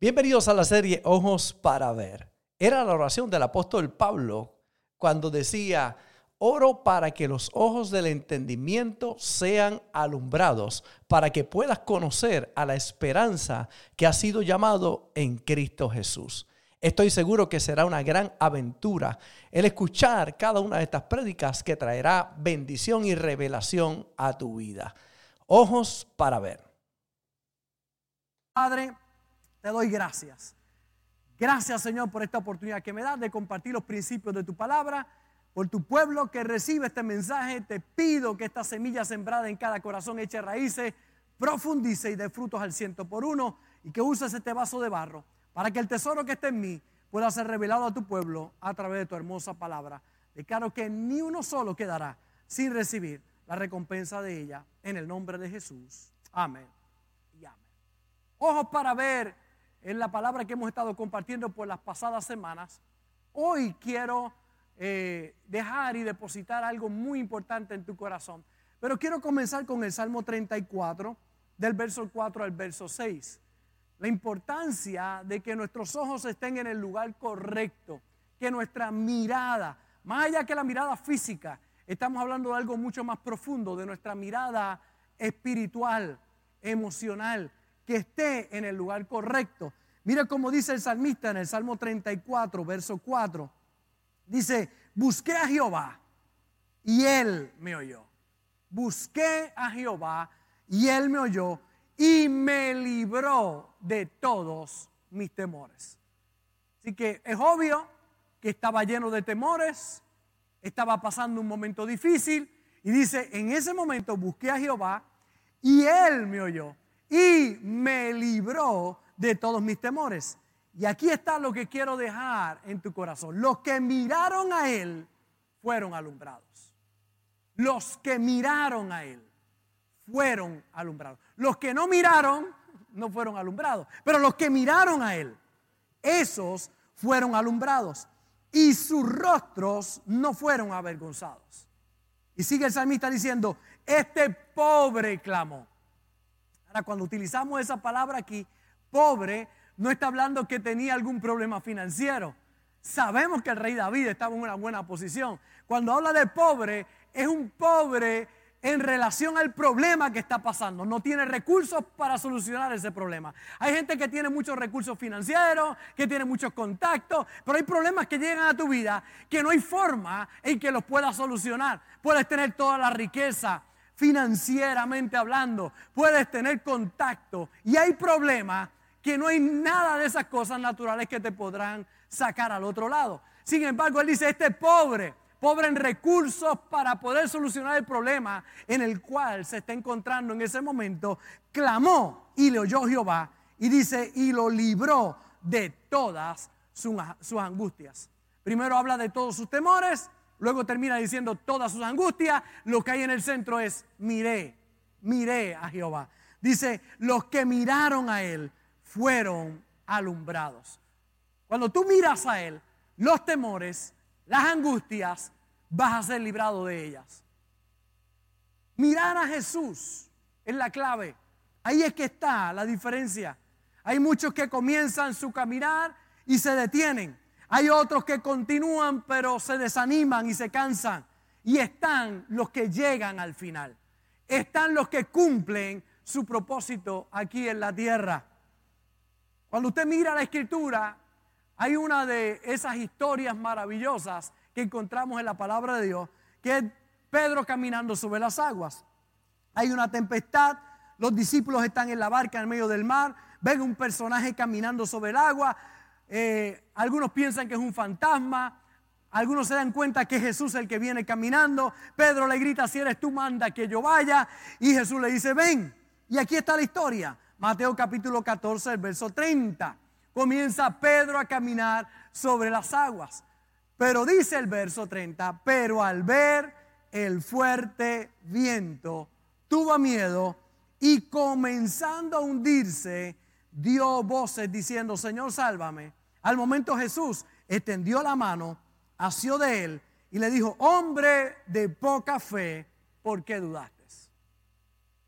Bienvenidos a la serie Ojos para Ver. Era la oración del apóstol Pablo cuando decía, oro para que los ojos del entendimiento sean alumbrados, para que puedas conocer a la esperanza que ha sido llamado en Cristo Jesús. Estoy seguro que será una gran aventura el escuchar cada una de estas prédicas que traerá bendición y revelación a tu vida. Ojos para ver. Padre, te doy gracias. Gracias Señor por esta oportunidad que me das de compartir los principios de tu palabra. Por tu pueblo que recibe este mensaje, te pido que esta semilla sembrada en cada corazón eche raíces, profundice y dé frutos al ciento por uno y que uses este vaso de barro para que el tesoro que está en mí pueda ser revelado a tu pueblo a través de tu hermosa palabra. Declaro que ni uno solo quedará sin recibir la recompensa de ella en el nombre de Jesús. Amén y amén. Ojos para ver en la palabra que hemos estado compartiendo por las pasadas semanas. Hoy quiero eh, dejar y depositar algo muy importante en tu corazón. Pero quiero comenzar con el Salmo 34, del verso 4 al verso 6 la importancia de que nuestros ojos estén en el lugar correcto, que nuestra mirada, más allá que la mirada física, estamos hablando de algo mucho más profundo, de nuestra mirada espiritual, emocional, que esté en el lugar correcto. Mira cómo dice el salmista en el Salmo 34, verso 4. Dice, busqué a Jehová y él me oyó. Busqué a Jehová y él me oyó y me libró de todos mis temores. Así que es obvio que estaba lleno de temores, estaba pasando un momento difícil y dice, en ese momento busqué a Jehová y él me oyó y me libró de todos mis temores. Y aquí está lo que quiero dejar en tu corazón. Los que miraron a él fueron alumbrados. Los que miraron a él fueron alumbrados. Los que no miraron no fueron alumbrados, pero los que miraron a Él, esos fueron alumbrados y sus rostros no fueron avergonzados. Y sigue el salmista diciendo, este pobre clamó. Cuando utilizamos esa palabra aquí, pobre, no está hablando que tenía algún problema financiero. Sabemos que el rey David estaba en una buena posición. Cuando habla de pobre, es un pobre en relación al problema que está pasando. No tiene recursos para solucionar ese problema. Hay gente que tiene muchos recursos financieros, que tiene muchos contactos, pero hay problemas que llegan a tu vida que no hay forma en que los puedas solucionar. Puedes tener toda la riqueza financieramente hablando, puedes tener contacto y hay problemas que no hay nada de esas cosas naturales que te podrán sacar al otro lado. Sin embargo, él dice, este pobre pobre en recursos para poder solucionar el problema en el cual se está encontrando en ese momento, clamó y le oyó Jehová y dice, y lo libró de todas sus, angustias. Primero habla de todos sus temores, luego termina diciendo todas sus angustias, lo que hay en el centro es, miré, miré a Jehová. Dice, los que miraron a él fueron alumbrados. Cuando tú miras a él, los temores, las angustias, vas a ser librado de ellas. Mirar a Jesús es la clave. Ahí es que está la diferencia. Hay muchos que comienzan su caminar y se detienen. Hay otros que continúan pero se desaniman y se cansan. Y están los que llegan al final. Están los que cumplen su propósito aquí en la tierra. Cuando usted mira la escritura, hay una de esas historias maravillosas que encontramos en la palabra de Dios, que es Pedro caminando sobre las aguas. Hay una tempestad, los discípulos están en la barca en medio del mar, ven un personaje caminando sobre el agua, eh, algunos piensan que es un fantasma, algunos se dan cuenta que es Jesús el que viene caminando, Pedro le grita, si eres tú, manda que yo vaya, y Jesús le dice, ven, y aquí está la historia, Mateo capítulo 14, el verso 30, comienza Pedro a caminar sobre las aguas. Pero dice el verso 30, pero al ver el fuerte viento, tuvo miedo y comenzando a hundirse, dio voces diciendo, Señor, sálvame. Al momento Jesús extendió la mano, asió de él y le dijo, hombre de poca fe, ¿por qué dudaste?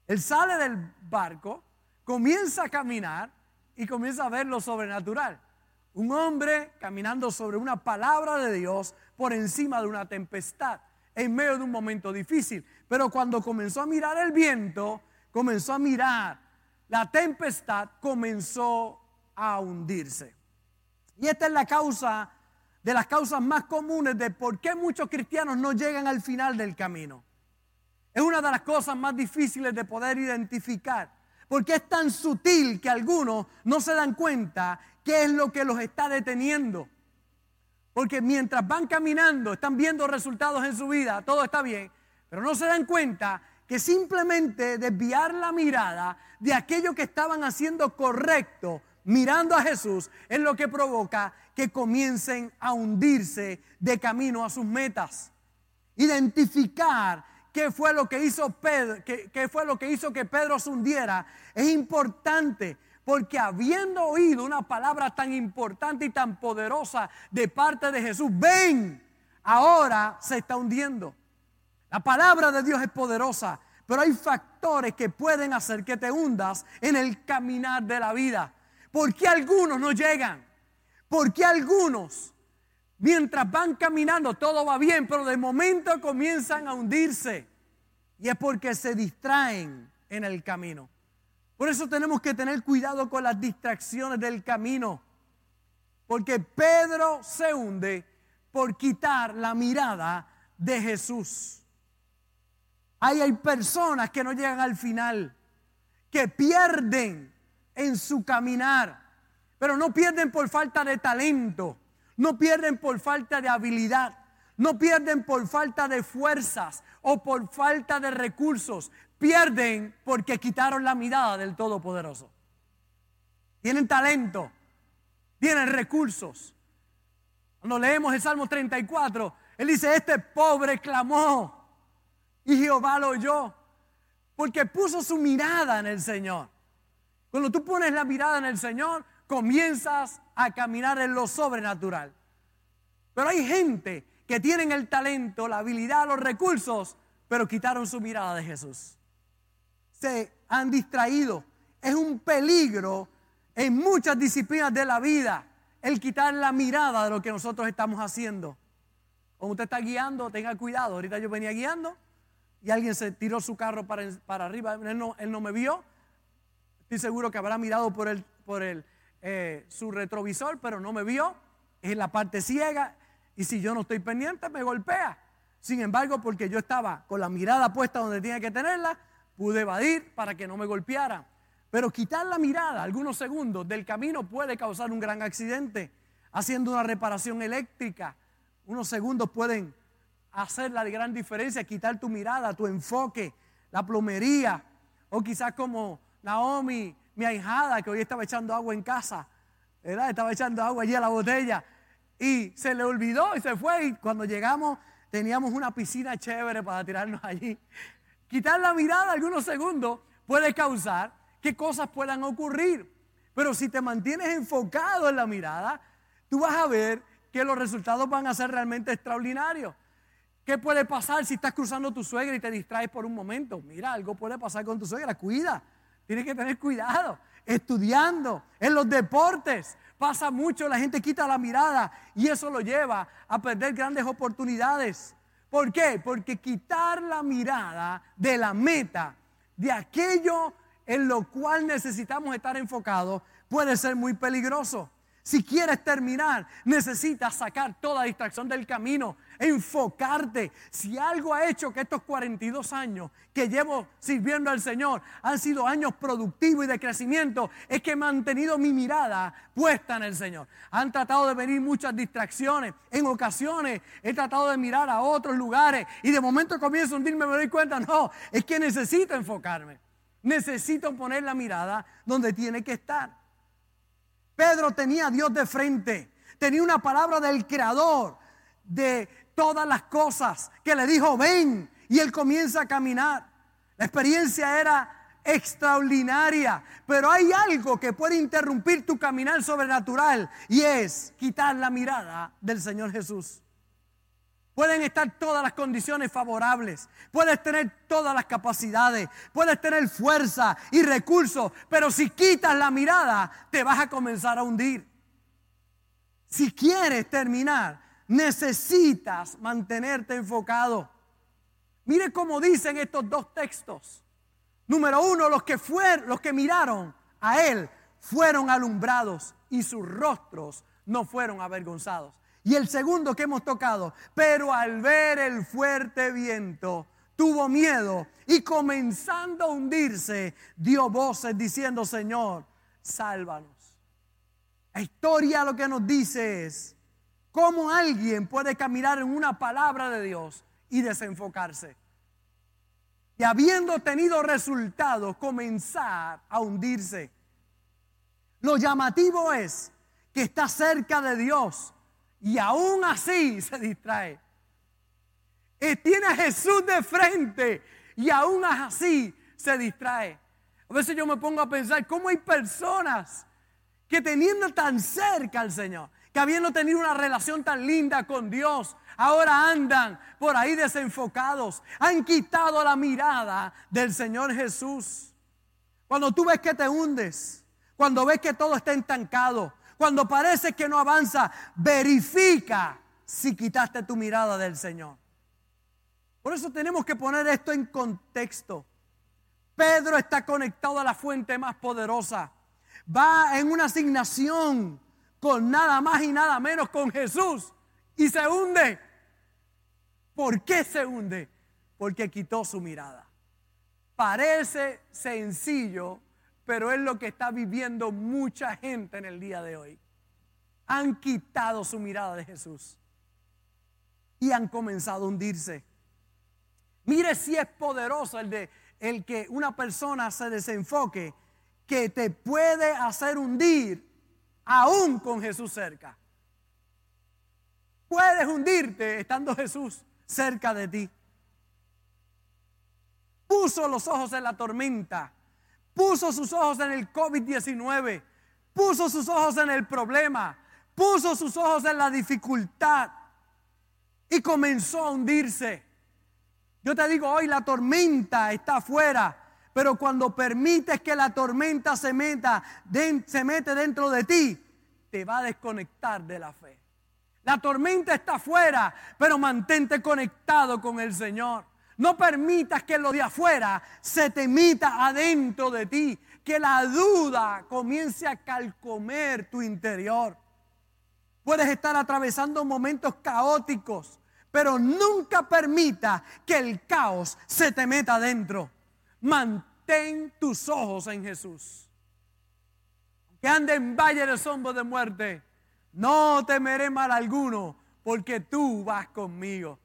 Él sale del barco, comienza a caminar y comienza a ver lo sobrenatural. Un hombre caminando sobre una palabra de Dios por encima de una tempestad, en medio de un momento difícil. Pero cuando comenzó a mirar el viento, comenzó a mirar la tempestad, comenzó a hundirse. Y esta es la causa de las causas más comunes de por qué muchos cristianos no llegan al final del camino. Es una de las cosas más difíciles de poder identificar, porque es tan sutil que algunos no se dan cuenta qué es lo que los está deteniendo. Porque mientras van caminando, están viendo resultados en su vida, todo está bien, pero no se dan cuenta que simplemente desviar la mirada de aquello que estaban haciendo correcto, mirando a Jesús, es lo que provoca que comiencen a hundirse de camino a sus metas. Identificar qué fue lo que hizo Pedro, qué, fue lo que hizo que Pedro se hundiera, es importante. Porque habiendo oído una palabra tan importante y tan poderosa de parte de Jesús, ven, ahora se está hundiendo. La palabra de Dios es poderosa, pero hay factores que pueden hacer que te hundas en el caminar de la vida. ¿Por qué algunos no llegan? ¿Por qué algunos, mientras van caminando, todo va bien, pero de momento comienzan a hundirse? Y es porque se distraen en el camino. Por eso tenemos que tener cuidado con las distracciones del camino. Porque Pedro se hunde por quitar la mirada de Jesús. Ahí hay personas que no llegan al final, que pierden en su caminar, pero no pierden por falta de talento, no pierden por falta de habilidad, no pierden por falta de fuerzas o por falta de recursos, pierden porque quitaron la mirada del Todopoderoso. Tienen talento, tienen recursos. Cuando leemos el Salmo 34, él dice, este pobre clamó y Jehová lo oyó, porque puso su mirada en el Señor. Cuando tú pones la mirada en el Señor, comienzas a caminar en lo sobrenatural. Pero hay gente que tienen el talento, la habilidad, los recursos, pero quitaron su mirada de Jesús. Se han distraído. Es un peligro en muchas disciplinas de la vida el quitar la mirada de lo que nosotros estamos haciendo. Como usted está guiando, tenga cuidado. Ahorita yo venía guiando y alguien se tiró su carro para, para arriba. Él no, él no me vio Estoy seguro que habrá mirado por, el, por el, eh, su retrovisor, pero no me vio. Es la parte ciega. Y si yo no estoy pendiente, me golpea. Sin embargo, porque yo estaba con la mirada puesta donde tenía que tenerla, pude evadir para que no me golpeara. Pero quitar la mirada algunos segundos del camino puede causar un gran accidente. Haciendo una reparación eléctrica, unos segundos pueden hacer la gran diferencia, quitar tu mirada, tu enfoque, la plomería, o quizás como Naomi, mi ahijada, que hoy estaba echando agua en casa, ¿verdad? Estaba echando agua allí a la botella y se le olvidó y se fue. Y cuando llegamos teníamos una piscina chévere para tirarnos allí. Quitar la mirada algunos segundos puede causar que cosas puedan ocurrir. Pero si te mantienes enfocado en la mirada, tú vas a ver que los resultados van a ser realmente extraordinarios. ¿Qué puede pasar si estás cruzando tu suegra y te distraes por un momento? Mira, algo puede pasar con tu suegra, cuida. Tienes que tener cuidado. Estudiando, en los deportes, pasa mucho, la gente quita la mirada y eso lo lleva a perder grandes oportunidades. ¿Por qué? Porque quitar la mirada de la meta, de aquello en lo cual necesitamos estar enfocados, puede ser muy peligroso. Si quieres terminar, necesitas sacar toda distracción del camino, enfocarte. Si algo ha hecho que estos 42 años que llevo sirviendo al Señor han sido años productivos y de crecimiento, es que he mantenido mi mirada puesta en el Señor. Han tratado de venir muchas distracciones. En ocasiones he tratado de mirar a otros lugares y de momento comienzo a hundirme, me doy cuenta, no, es que necesito enfocarme. Necesito poner la mirada donde tiene que estar. Pedro tenía a Dios de frente, tenía una palabra del creador de todas las cosas que le dijo, ven, y él comienza a caminar. La experiencia era extraordinaria, pero hay algo que puede interrumpir tu caminar sobrenatural y es quitar la mirada del Señor Jesús. Pueden estar todas las condiciones favorables. Puedes tener todas las capacidades. Puedes tener fuerza y recursos. Pero si quitas la mirada, te vas a comenzar a hundir. Si quieres terminar, necesitas mantenerte enfocado. Mire cómo dicen estos dos textos. Número uno, los que fueron, los que miraron a él fueron alumbrados y sus rostros no fueron avergonzados. Y el segundo que hemos tocado, pero al ver el fuerte viento, tuvo miedo y comenzando a hundirse, dio voces diciendo, Señor, sálvanos. La historia lo que nos dice es cómo alguien puede caminar en una palabra de Dios y desenfocarse. Y habiendo tenido resultados, comenzar a hundirse. Lo llamativo es que está cerca de Dios y aún así se distrae. Y tiene a Jesús de frente y aún así se distrae. A veces yo me pongo a pensar cómo hay personas que teniendo tan cerca al Señor, que habiendo tenido una relación tan linda con Dios, ahora andan por ahí desenfocados, han quitado la mirada del Señor Jesús. Cuando tú ves que te hundes, cuando ves que todo está estancado, cuando parece que no avanza, verifica si quitaste tu mirada del Señor. Por eso tenemos que poner esto en contexto. Pedro está conectado a la fuente más poderosa. Va en una asignación con nada más y nada menos con Jesús y se hunde. ¿Por qué se hunde? Porque quitó su mirada. Parece sencillo, pero es lo que está viviendo mucha gente en el día de hoy. Han quitado su mirada de Jesús y han comenzado a hundirse. Mire si es poderoso el de el que una persona se desenfoque que te puede hacer hundir aún con Jesús cerca. Puedes hundirte estando Jesús cerca de ti. Puso los ojos en la tormenta puso sus ojos en el COVID-19, puso sus ojos en el problema, puso sus ojos en la dificultad y comenzó a hundirse. Yo te digo, hoy la tormenta está afuera, pero cuando permites que la tormenta se meta, se mete dentro de ti, te va a desconectar de la fe. La tormenta está afuera, pero mantente conectado con el Señor. No permitas que lo de afuera se te mita adentro de ti, que la duda comience a calcomer tu interior. Puedes estar atravesando momentos caóticos, pero nunca permita que el caos se te meta adentro. Mantén tus ojos en Jesús. Que ande en valle de sombra de muerte, no temeré mal alguno, porque tú vas conmigo.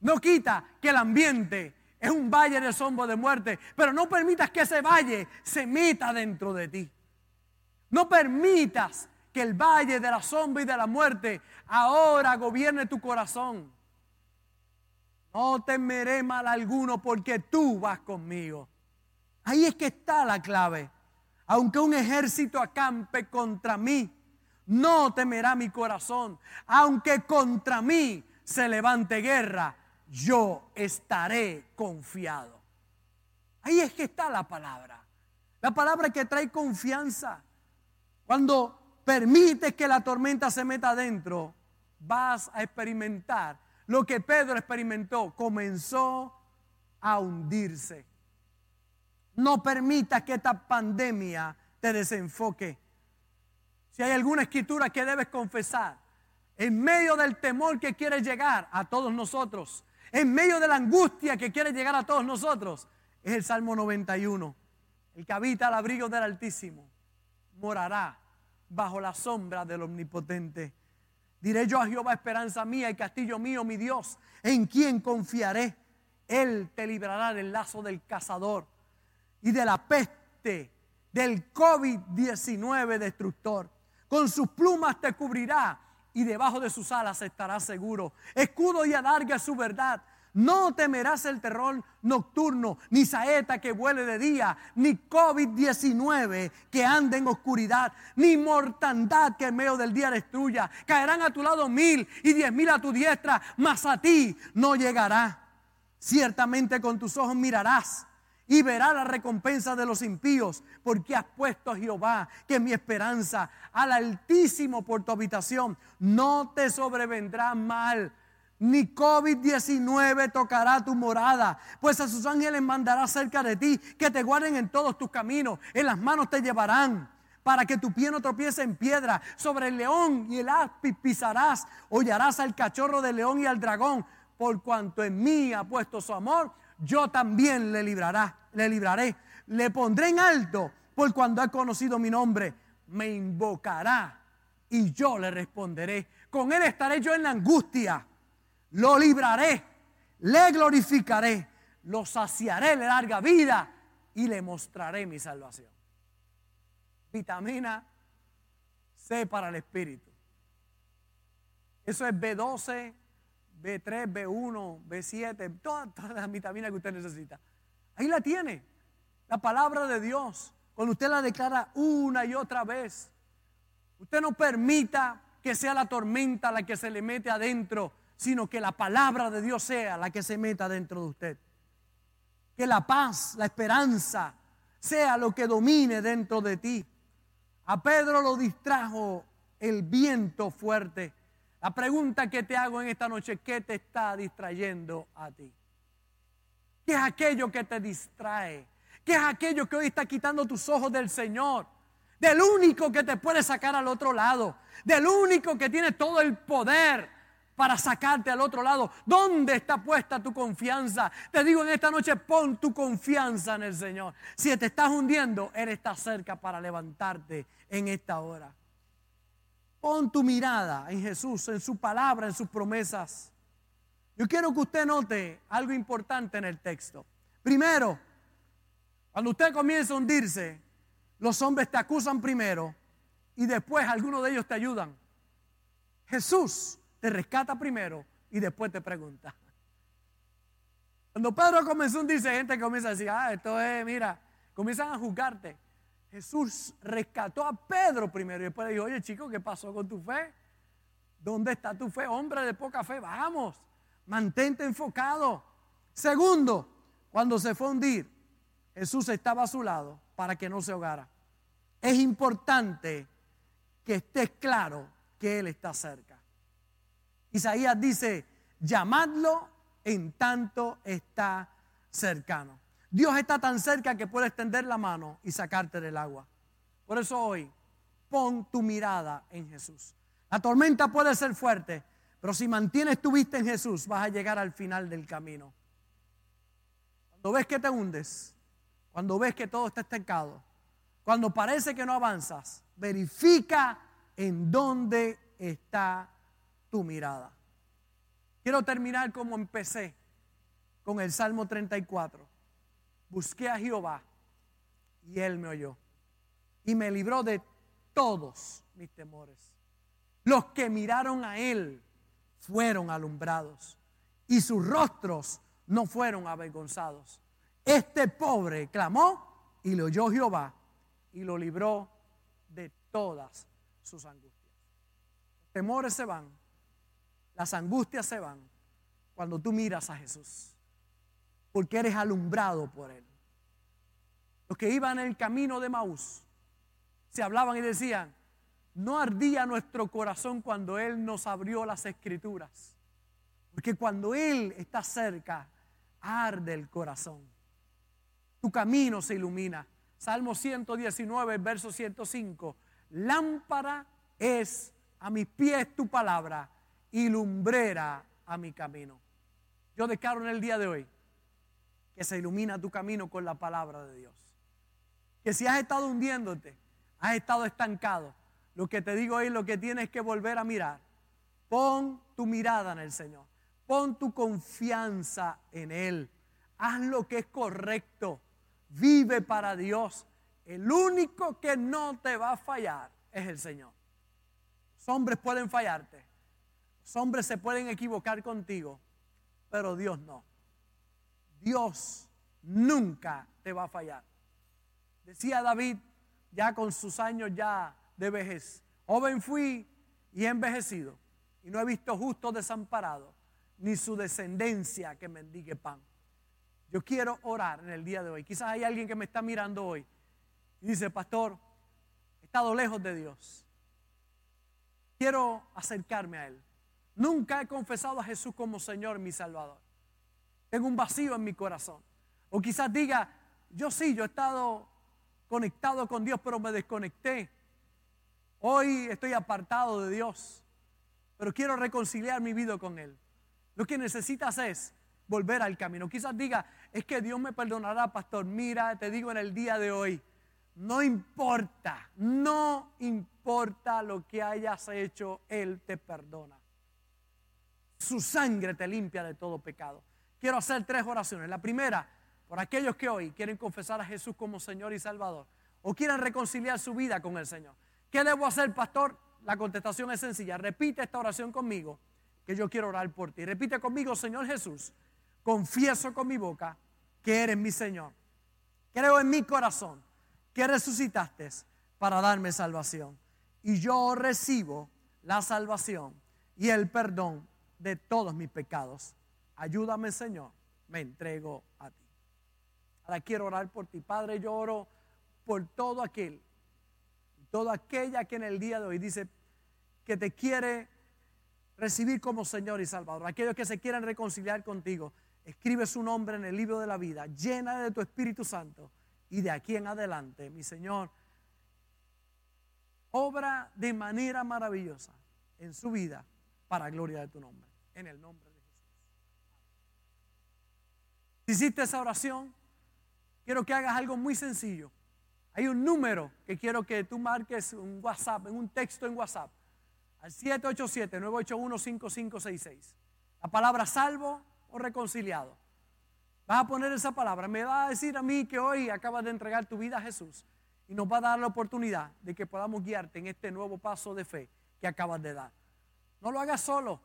No quita que el ambiente es un valle de sombra de muerte, pero no permitas que ese valle se meta dentro de ti. No permitas que el valle de la sombra y de la muerte ahora gobierne tu corazón. No temeré mal alguno porque tú vas conmigo. Ahí es que está la clave. Aunque un ejército acampe contra mí, no temerá mi corazón. Aunque contra mí se levante guerra, yo estaré confiado. Ahí es que está la palabra. La palabra que trae confianza. Cuando permites que la tormenta se meta adentro, vas a experimentar lo que Pedro experimentó. Comenzó a hundirse. No permitas que esta pandemia te desenfoque. Si hay alguna escritura que debes confesar, en medio del temor que quiere llegar a todos nosotros, en medio de la angustia que quiere llegar a todos nosotros, es el Salmo 91. El que habita al abrigo del Altísimo morará bajo la sombra del Omnipotente. Diré yo a Jehová, esperanza mía y castillo mío, mi Dios, en quien confiaré. Él te librará del lazo del cazador y de la peste del COVID-19 destructor. Con sus plumas te cubrirá y debajo de sus alas estará seguro. Escudo y alarga su verdad. No temerás el terror nocturno, ni saeta que vuele de día, ni COVID-19 que ande en oscuridad, ni mortandad que en medio del día destruya. Caerán a tu lado mil y diez mil a tu diestra, mas a ti no llegará. Ciertamente con tus ojos mirarás y verás la recompensa de los impíos, porque has puesto a Jehová, que mi esperanza, al Altísimo por tu habitación. No te sobrevendrá mal, ni COVID-19 tocará tu morada, pues a sus ángeles mandará cerca de ti, que te guarden en todos tus caminos, en las manos te llevarán. Para que tu pie no tropiece en piedra, sobre el león y el áspid pisarás, hollarás al cachorro del león y al dragón, por cuanto en mí ha puesto su amor, yo también le librará, le libraré. Le pondré en alto por cuando ha conocido mi nombre. Me invocará y yo le responderé. Con él estaré yo en la angustia. Lo libraré, le glorificaré, lo saciaré de larga vida y le mostraré mi salvación. Vitamina C para el espíritu. Eso es B12, B3, B1, B7, todas, las vitaminas que usted necesita. Ahí la tiene, la palabra de Dios. Cuando usted la declara una y otra vez, usted no permita que sea la tormenta la que se le mete adentro, sino que la palabra de Dios sea la que se meta dentro de usted. Que la paz, la esperanza, sea lo que domine dentro de ti. A Pedro lo distrajo el viento fuerte la pregunta que te hago en esta noche, ¿qué te está distrayendo a ti? ¿Qué es aquello que te distrae? ¿Qué es aquello que hoy está quitando tus ojos del Señor? Del único que te puede sacar al otro lado. Del único que tiene todo el poder para sacarte al otro lado. ¿Dónde está puesta tu confianza? Te digo en esta noche, pon tu confianza en el Señor. Si te estás hundiendo, Él está cerca para levantarte en esta hora. Pon tu mirada en Jesús, en su palabra, en sus promesas. Yo quiero que usted note algo importante en el texto. Primero, cuando usted comienza a hundirse, los hombres te acusan primero y después algunos de ellos te ayudan. Jesús te rescata primero y después te pregunta. Cuando Pedro comenzó a hundirse, gente comienza a decir, ah, esto es, mira, comienzan a juzgarte. Jesús rescató a Pedro primero y después le dijo, oye chico, ¿qué pasó con tu fe? ¿Dónde está tu fe? Hombre de poca fe, vamos, mantente enfocado. Segundo, cuando se fue a hundir, Jesús estaba a su lado para que no se ahogara. Es importante que estés claro que Él está cerca. Isaías dice, llamadlo en tanto está cercano. Dios está tan cerca que puede extender la mano y sacarte del agua. Por eso hoy, pon tu mirada en Jesús. La tormenta puede ser fuerte, pero si mantienes tu vista en Jesús, vas a llegar al final del camino. Cuando ves que te hundes, cuando ves que todo está estancado, cuando parece que no avanzas, verifica en dónde está tu mirada. Quiero terminar como empecé, con el Salmo 34 busqué a Jehová y él me oyó y me libró de todos mis temores. Los que miraron a él fueron alumbrados y sus rostros no fueron avergonzados. Este pobre clamó y le oyó Jehová y lo libró de todas sus angustias. Temores se van, las angustias se van cuando tú miras a Jesús porque eres alumbrado por Él. Los que iban en el camino de Maús se hablaban y decían, no ardía nuestro corazón cuando Él nos abrió las escrituras, porque cuando Él está cerca, arde el corazón. Tu camino se ilumina. Salmo 119, verso 105. Lámpara es a mis pies tu palabra y lumbrera a mi camino. Yo declaro en el día de hoy que se ilumina tu camino con la palabra de Dios. Que si has estado hundiéndote, has estado estancado, lo que te digo es lo que tienes que volver a mirar. Pon tu mirada en el Señor. Pon tu confianza en Él. Haz lo que es correcto. Vive para Dios. El único que no te va a fallar es el Señor. Los hombres pueden fallarte. Los hombres se pueden equivocar contigo pero Dios no. Dios nunca te va a fallar. Decía David, ya con sus años ya de vejez, joven fui y he envejecido, y no he visto justo desamparado, ni su descendencia que mendigue pan. Yo quiero orar en el día de hoy. Quizás hay alguien que me está mirando hoy y dice, pastor, he estado lejos de Dios. Quiero acercarme a Él. Nunca he confesado a Jesús como Señor, mi Salvador. Tengo un vacío en mi corazón. O quizás diga, yo sí, yo he estado conectado con Dios, pero me desconecté. Hoy estoy apartado de Dios, pero quiero reconciliar mi vida con Él. Lo que necesitas es volver al camino. Quizás diga, es que Dios me perdonará, pastor. Mira, te digo en el día de hoy, no importa, no importa lo que hayas hecho, Él te perdona. Su sangre te limpia de todo pecado. Quiero hacer tres oraciones. La primera, por aquellos que hoy quieren confesar a Jesús como Señor y Salvador o quieren reconciliar su vida con el Señor. ¿Qué debo hacer, pastor? La contestación es sencilla. Repite esta oración conmigo, que yo quiero orar por ti. Repite conmigo, Señor Jesús, confieso con mi boca que eres mi Señor. Creo en mi corazón que resucitaste para darme salvación. Y yo recibo la salvación y el perdón de todos mis pecados. Ayúdame, Señor. Me entrego a ti. Ahora quiero orar por ti. Padre, yo oro por todo aquel, toda aquella que en el día de hoy dice que te quiere recibir como Señor y Salvador. Aquellos que se quieran reconciliar contigo. Escribe su nombre en el libro de la vida. Llena de tu Espíritu Santo. Y de aquí en adelante, mi Señor, obra de manera maravillosa en su vida para gloria de tu nombre. En el nombre de Jesús. Si hiciste esa oración, quiero que hagas algo muy sencillo. Hay un número que quiero que tú marques un WhatsApp, en un texto en WhatsApp, al 787-981-5566. La palabra salvo o reconciliado. Vas a poner esa palabra. Me va a decir a mí que hoy acabas de entregar tu vida a Jesús y nos va a dar la oportunidad de que podamos guiarte en este nuevo paso de fe que acabas de dar. No lo hagas solo.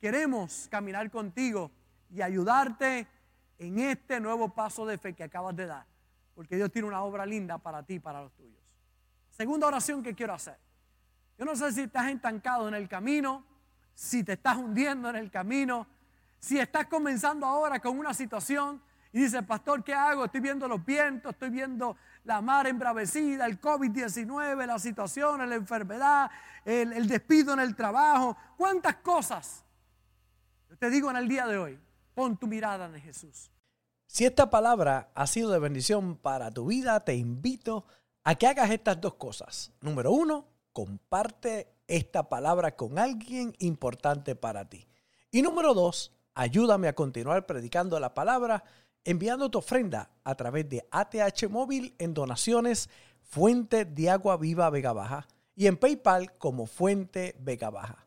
Queremos caminar contigo y ayudarte en este nuevo paso de fe que acabas de dar. Porque Dios tiene una obra linda para ti y para los tuyos. Segunda oración que quiero hacer. Yo no sé si estás estancado en el camino, si te estás hundiendo en el camino, si estás comenzando ahora con una situación y dices, pastor, ¿qué hago? Estoy viendo los vientos, estoy viendo la mar embravecida, el COVID-19, la situación, la enfermedad, el, el despido en el trabajo. ¿Cuántas cosas? Te digo en el día de hoy, pon tu mirada en Jesús. Si esta palabra ha sido de bendición para tu vida, te invito a que hagas estas dos cosas. Número uno, comparte esta palabra con alguien importante para ti. Y número dos, ayúdame a continuar predicando la palabra enviando tu ofrenda a través de ATH Móvil en donaciones Fuente de Agua Viva Vega Baja y en PayPal como Fuente Vega Baja.